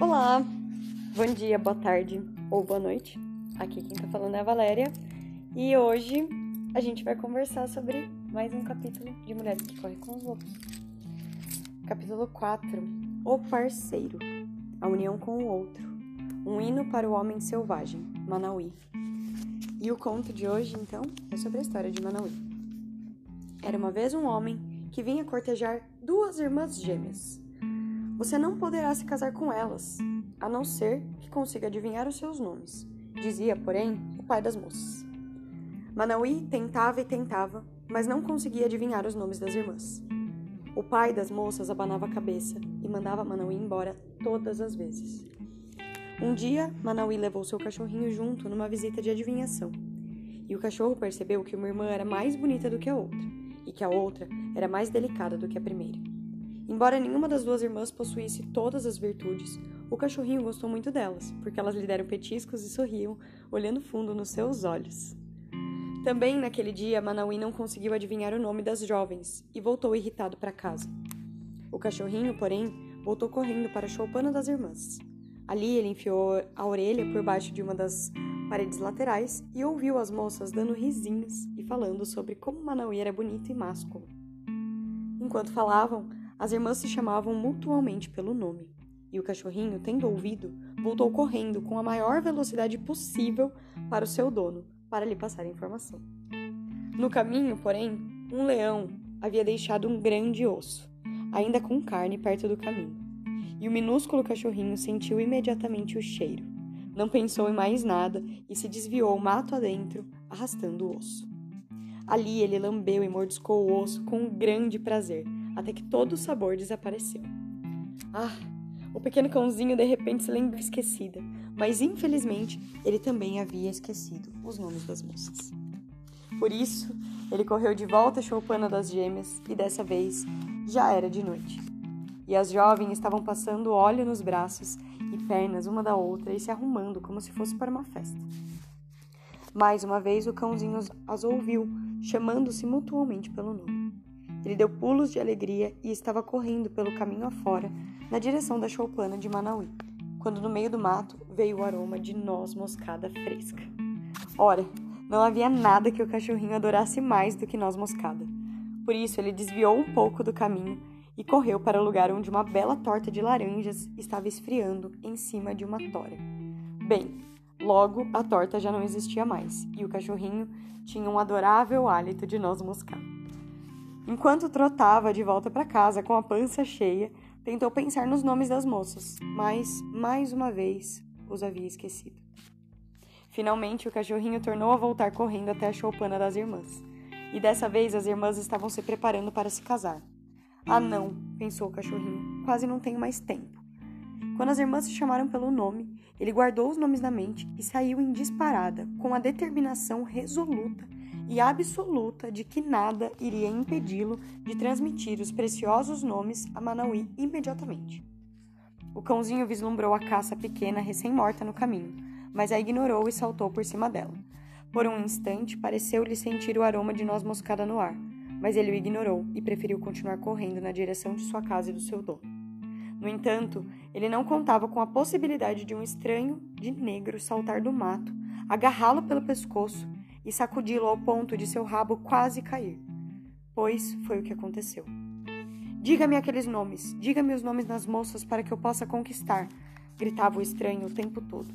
Olá, bom dia, boa tarde ou boa noite. Aqui quem tá falando é a Valéria e hoje a gente vai conversar sobre mais um capítulo de Mulheres que Correm com os Lobos. Capítulo 4: O Parceiro A União com o Outro Um hino para o homem selvagem, Manauí. E o conto de hoje, então, é sobre a história de Manauí. Era uma vez um homem que vinha cortejar duas irmãs gêmeas. Você não poderá se casar com elas, a não ser que consiga adivinhar os seus nomes, dizia, porém, o pai das moças. Manauí tentava e tentava, mas não conseguia adivinhar os nomes das irmãs. O pai das moças abanava a cabeça e mandava Manauí embora todas as vezes. Um dia, Manauí levou seu cachorrinho junto numa visita de adivinhação. E o cachorro percebeu que uma irmã era mais bonita do que a outra, e que a outra era mais delicada do que a primeira. Embora nenhuma das duas irmãs possuísse todas as virtudes, o cachorrinho gostou muito delas, porque elas lhe deram petiscos e sorriam, olhando fundo nos seus olhos. Também naquele dia, Manauí não conseguiu adivinhar o nome das jovens e voltou irritado para casa. O cachorrinho, porém, voltou correndo para a choupana das irmãs. Ali ele enfiou a orelha por baixo de uma das paredes laterais e ouviu as moças dando risinhos e falando sobre como Manauí era bonito e másculo. Enquanto falavam, as irmãs se chamavam mutuamente pelo nome, e o cachorrinho, tendo ouvido, voltou correndo com a maior velocidade possível para o seu dono, para lhe passar a informação. No caminho, porém, um leão havia deixado um grande osso, ainda com carne perto do caminho, e o minúsculo cachorrinho sentiu imediatamente o cheiro. Não pensou em mais nada e se desviou mato adentro, arrastando o osso. Ali ele lambeu e mordiscou o osso com grande prazer, até que todo o sabor desapareceu. Ah, o pequeno cãozinho de repente se lembrou esquecida, mas infelizmente ele também havia esquecido os nomes das moças. Por isso, ele correu de volta à choupana das gêmeas e dessa vez já era de noite. E as jovens estavam passando óleo nos braços e pernas uma da outra e se arrumando como se fosse para uma festa. Mais uma vez o cãozinho as ouviu, chamando-se mutuamente pelo nome. Ele deu pulos de alegria e estava correndo pelo caminho afora, na direção da choupana de Manauí, quando no meio do mato veio o aroma de noz moscada fresca. Ora, não havia nada que o cachorrinho adorasse mais do que noz moscada. Por isso ele desviou um pouco do caminho e correu para o lugar onde uma bela torta de laranjas estava esfriando em cima de uma tora. Bem, logo a torta já não existia mais e o cachorrinho tinha um adorável hálito de noz moscada. Enquanto trotava de volta para casa com a pança cheia, tentou pensar nos nomes das moças, mas, mais uma vez, os havia esquecido. Finalmente, o cachorrinho tornou a voltar correndo até a choupana das irmãs. E dessa vez as irmãs estavam se preparando para se casar. Ah, não, pensou o cachorrinho, quase não tenho mais tempo. Quando as irmãs se chamaram pelo nome, ele guardou os nomes na mente e saiu em disparada, com a determinação resoluta e absoluta de que nada iria impedi-lo de transmitir os preciosos nomes a Manauí imediatamente. O cãozinho vislumbrou a caça pequena recém-morta no caminho, mas a ignorou e saltou por cima dela. Por um instante, pareceu-lhe sentir o aroma de noz moscada no ar, mas ele o ignorou e preferiu continuar correndo na direção de sua casa e do seu dono. No entanto, ele não contava com a possibilidade de um estranho de negro saltar do mato, agarrá-lo pelo pescoço e sacudi-lo ao ponto de seu rabo quase cair. Pois foi o que aconteceu. Diga-me aqueles nomes, diga-me os nomes das moças para que eu possa conquistar, gritava o estranho o tempo todo.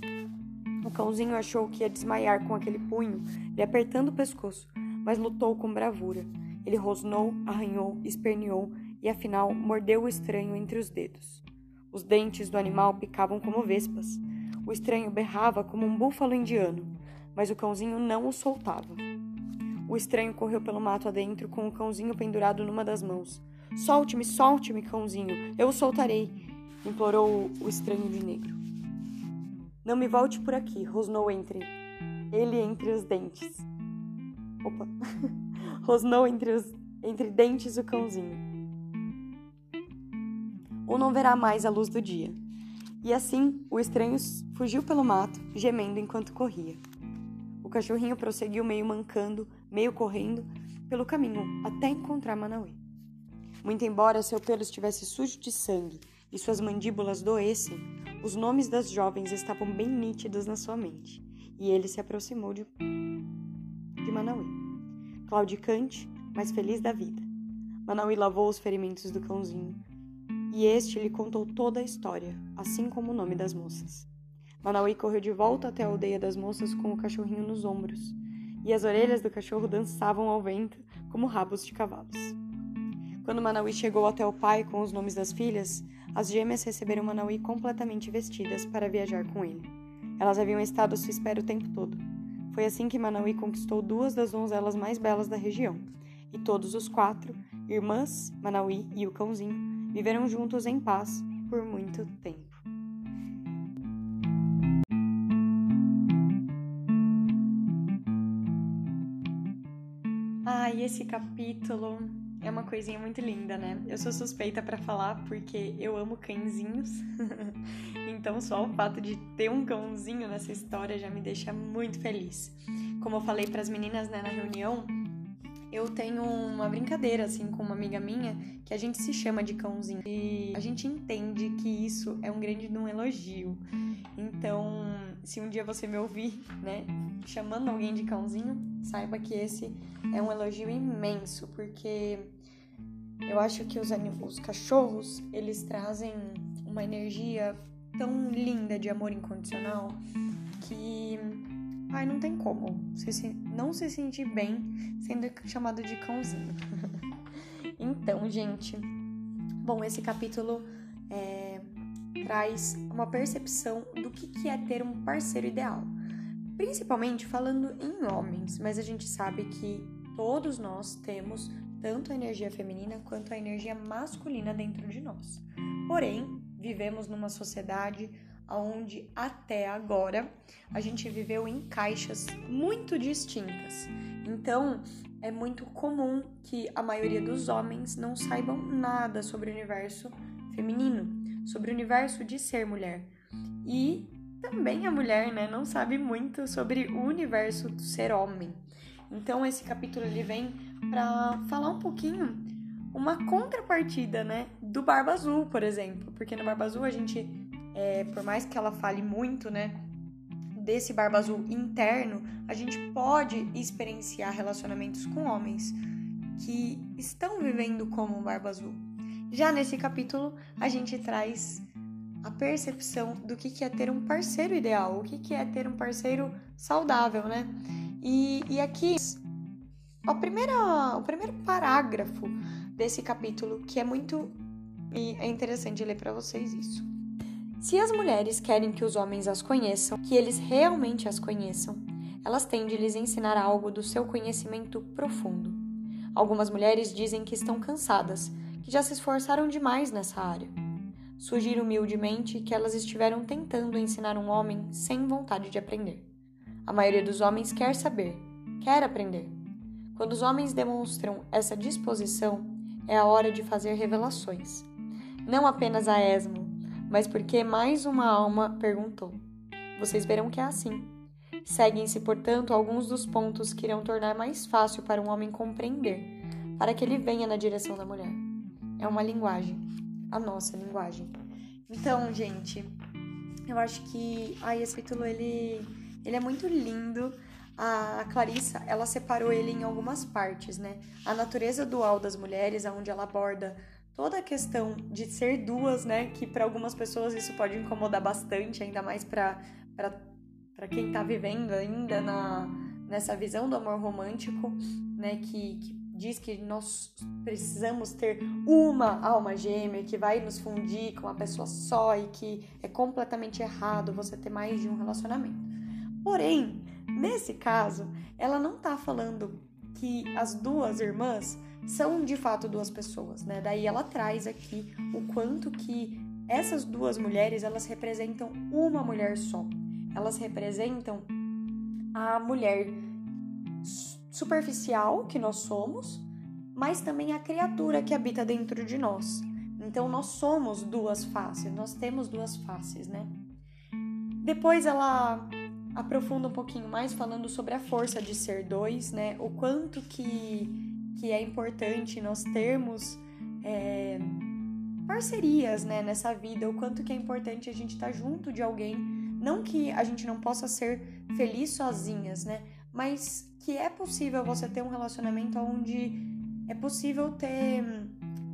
O cãozinho achou que ia desmaiar com aquele punho lhe apertando o pescoço, mas lutou com bravura. Ele rosnou, arranhou, esperneou e afinal mordeu o estranho entre os dedos. Os dentes do animal picavam como vespas. O estranho berrava como um búfalo indiano mas o cãozinho não o soltava. O estranho correu pelo mato adentro com o cãozinho pendurado numa das mãos. Solte-me, solte-me, cãozinho, eu o soltarei, implorou o estranho de negro. Não me volte por aqui, rosnou entre ele entre os dentes. Opa! rosnou entre os entre dentes o cãozinho. Ou não verá mais a luz do dia. E assim, o estranho fugiu pelo mato, gemendo enquanto corria cachorrinho prosseguiu meio mancando, meio correndo, pelo caminho até encontrar Manauê. Muito embora seu pelo estivesse sujo de sangue e suas mandíbulas doessem, Os nomes das jovens estavam bem nítidos na sua mente, e ele se aproximou de, de Manauí. Claudicante, mas feliz da vida. Manauí lavou os ferimentos do cãozinho, e este lhe contou toda a história, assim como o nome das moças. Manauí correu de volta até a aldeia das moças com o cachorrinho nos ombros, e as orelhas do cachorro dançavam ao vento como rabos de cavalos. Quando Manauí chegou até o pai com os nomes das filhas, as gêmeas receberam Manauí completamente vestidas para viajar com ele. Elas haviam estado à sua espera o tempo todo. Foi assim que Manauí conquistou duas das donzelas mais belas da região, e todos os quatro, irmãs, Manauí e o cãozinho, viveram juntos em paz por muito tempo. Esse capítulo é uma coisinha muito linda, né? Eu sou suspeita para falar porque eu amo cãezinhos. então só o fato de ter um cãozinho nessa história já me deixa muito feliz. Como eu falei para as meninas né, na reunião, eu tenho uma brincadeira assim com uma amiga minha que a gente se chama de cãozinho e a gente entende que isso é um grande um elogio. Então, se um dia você me ouvir, né, chamando alguém de cãozinho, saiba que esse é um elogio imenso, porque eu acho que os, os cachorros, eles trazem uma energia tão linda de amor incondicional que ai, não tem como se, não se sentir bem sendo chamado de cãozinho. então, gente, bom, esse capítulo é, traz uma percepção do que, que é ter um parceiro ideal. Principalmente falando em homens, mas a gente sabe que todos nós temos tanto a energia feminina quanto a energia masculina dentro de nós. Porém, vivemos numa sociedade onde até agora a gente viveu em caixas muito distintas. Então, é muito comum que a maioria dos homens não saibam nada sobre o universo feminino, sobre o universo de ser mulher. E também a mulher, né, não sabe muito sobre o universo do ser homem. Então esse capítulo ele vem para falar um pouquinho uma contrapartida, né, do Barba Azul, por exemplo, porque no Barba Azul a gente, é, por mais que ela fale muito, né, desse Barba Azul interno, a gente pode experienciar relacionamentos com homens que estão vivendo como um Barba Azul. Já nesse capítulo, a gente traz a percepção do que é ter um parceiro ideal, o que é ter um parceiro saudável, né? E, e aqui, a primeira, o primeiro parágrafo desse capítulo, que é muito. É interessante ler para vocês isso. Se as mulheres querem que os homens as conheçam, que eles realmente as conheçam, elas têm de lhes ensinar algo do seu conhecimento profundo. Algumas mulheres dizem que estão cansadas, que já se esforçaram demais nessa área. Sugiro humildemente que elas estiveram tentando ensinar um homem sem vontade de aprender. A maioria dos homens quer saber, quer aprender. Quando os homens demonstram essa disposição, é a hora de fazer revelações. Não apenas a esmo, mas porque mais uma alma perguntou. Vocês verão que é assim. Seguem-se, portanto, alguns dos pontos que irão tornar mais fácil para um homem compreender, para que ele venha na direção da mulher. É uma linguagem, a nossa linguagem. Então, gente, eu acho que ai, esse título ele ele é muito lindo. A Clarissa, ela separou ele em algumas partes, né? A natureza dual das mulheres, onde ela aborda toda a questão de ser duas, né? Que para algumas pessoas isso pode incomodar bastante, ainda mais para quem tá vivendo ainda na, nessa visão do amor romântico, né? Que, que diz que nós precisamos ter uma alma gêmea que vai nos fundir com uma pessoa só e que é completamente errado você ter mais de um relacionamento. Porém, nesse caso, ela não tá falando que as duas irmãs são de fato duas pessoas, né? Daí ela traz aqui o quanto que essas duas mulheres, elas representam uma mulher só. Elas representam a mulher superficial que nós somos, mas também a criatura que habita dentro de nós. Então nós somos duas faces, nós temos duas faces, né? Depois ela aprofunda um pouquinho mais falando sobre a força de ser dois, né? O quanto que, que é importante nós termos é, parcerias, né, nessa vida, o quanto que é importante a gente estar tá junto de alguém, não que a gente não possa ser feliz sozinhas, né, mas que é possível você ter um relacionamento onde é possível ter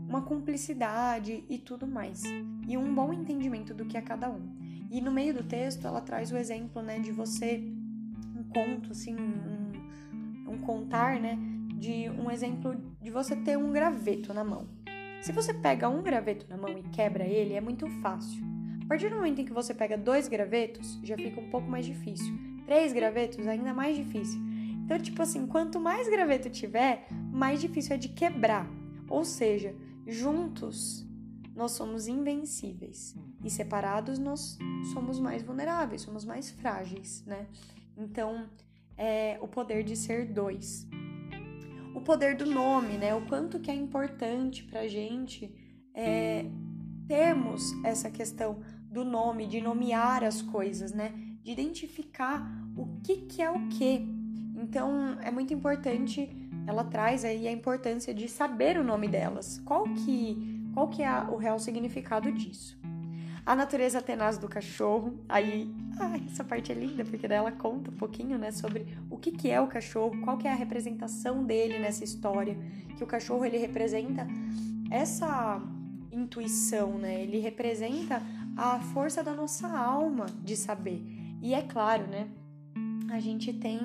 uma cumplicidade e tudo mais, e um bom entendimento do que é cada um. E no meio do texto ela traz o exemplo, né, de você um conto assim, um, um contar, né, de um exemplo de você ter um graveto na mão. Se você pega um graveto na mão e quebra ele, é muito fácil. A partir do momento em que você pega dois gravetos, já fica um pouco mais difícil. Três gravetos, ainda mais difícil. Então, tipo assim, quanto mais graveto tiver, mais difícil é de quebrar. Ou seja, juntos nós somos invencíveis e separados nós somos mais vulneráveis, somos mais frágeis, né? Então, é o poder de ser dois o poder do nome, né? O quanto que é importante pra gente é, termos essa questão do nome, de nomear as coisas, né? De identificar o que que é o que. Então, é muito importante, ela traz aí a importância de saber o nome delas. Qual que, qual que é o real significado disso? A natureza tenaz do cachorro, aí Ai, essa parte é linda, porque daí ela conta um pouquinho, né, sobre o que, que é o cachorro, qual que é a representação dele nessa história, que o cachorro, ele representa essa intuição, né, ele representa a força da nossa alma de saber. E é claro, né, a gente tem,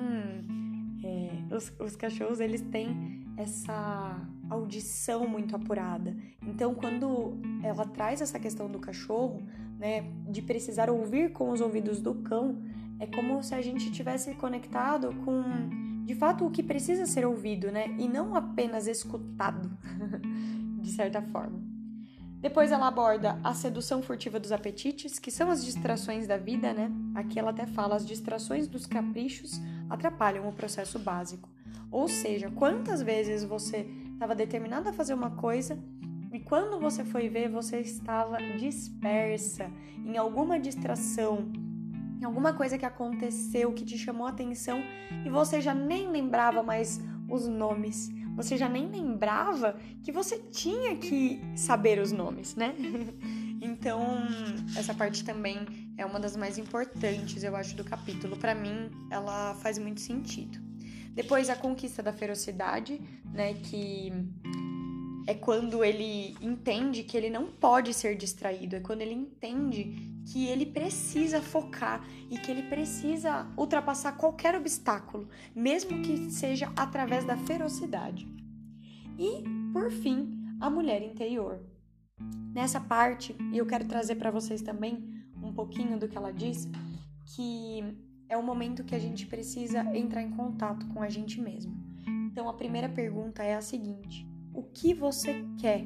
é, os, os cachorros, eles têm essa audição muito apurada. Então, quando ela traz essa questão do cachorro, né, de precisar ouvir com os ouvidos do cão, é como se a gente tivesse conectado com, de fato, o que precisa ser ouvido, né, e não apenas escutado, de certa forma. Depois ela aborda a sedução furtiva dos apetites, que são as distrações da vida, né? Aqui ela até fala as distrações dos caprichos atrapalham o processo básico. Ou seja, quantas vezes você estava determinado a fazer uma coisa e quando você foi ver, você estava dispersa em alguma distração, em alguma coisa que aconteceu que te chamou a atenção e você já nem lembrava mais os nomes. Você já nem lembrava que você tinha que saber os nomes, né? Então, essa parte também é uma das mais importantes, eu acho, do capítulo. Para mim, ela faz muito sentido. Depois, a conquista da ferocidade, né? Que é quando ele entende que ele não pode ser distraído, é quando ele entende que ele precisa focar e que ele precisa ultrapassar qualquer obstáculo, mesmo que seja através da ferocidade. E, por fim, a mulher interior. Nessa parte, e eu quero trazer para vocês também um pouquinho do que ela diz, que é o momento que a gente precisa entrar em contato com a gente mesmo. Então, a primeira pergunta é a seguinte: o que você quer?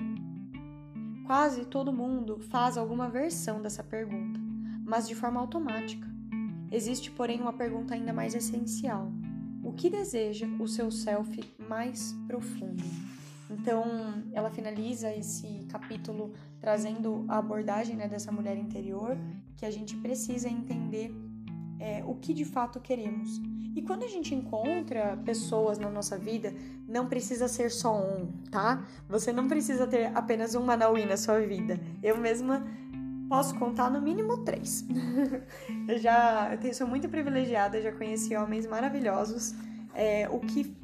Quase todo mundo faz alguma versão dessa pergunta, mas de forma automática. Existe, porém, uma pergunta ainda mais essencial: o que deseja o seu self mais profundo? Então, ela finaliza esse capítulo trazendo a abordagem né, dessa mulher interior, que a gente precisa entender é, o que de fato queremos. E quando a gente encontra pessoas na nossa vida, não precisa ser só um, tá? Você não precisa ter apenas um Manauí na sua vida. Eu mesma posso contar no mínimo três. eu já eu sou muito privilegiada, já conheci homens maravilhosos, é, o que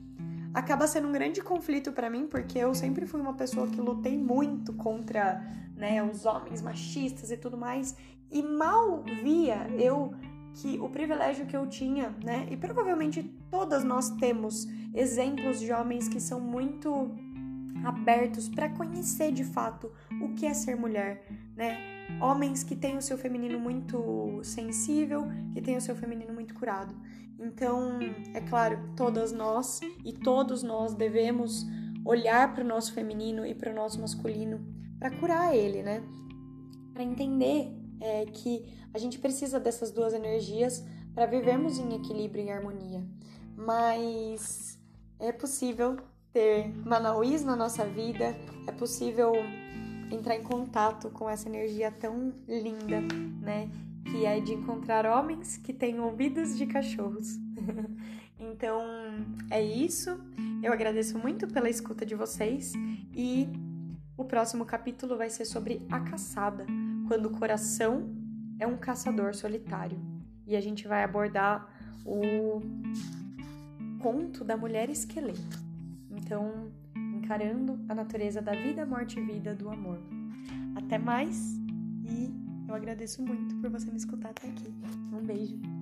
acaba sendo um grande conflito para mim, porque eu sempre fui uma pessoa que lutei muito contra né, os homens machistas e tudo mais, e mal via eu que o privilégio que eu tinha, né? E provavelmente todas nós temos exemplos de homens que são muito abertos para conhecer de fato o que é ser mulher, né? Homens que têm o seu feminino muito sensível, que têm o seu feminino muito curado. Então, é claro, todas nós e todos nós devemos olhar para o nosso feminino e para o nosso masculino para curar ele, né? Para entender é, que a gente precisa dessas duas energias para vivermos em equilíbrio e harmonia. Mas é possível ter Manauís na nossa vida, é possível entrar em contato com essa energia tão linda, né? Que é de encontrar homens que têm ouvidos de cachorros. então, é isso. Eu agradeço muito pela escuta de vocês e O próximo capítulo vai ser sobre a caçada, quando o coração é um caçador solitário. E a gente vai abordar o conto da mulher esqueleto. Então, encarando a natureza da vida, morte e vida do amor. Até mais e eu agradeço muito por você me escutar até aqui. Um beijo.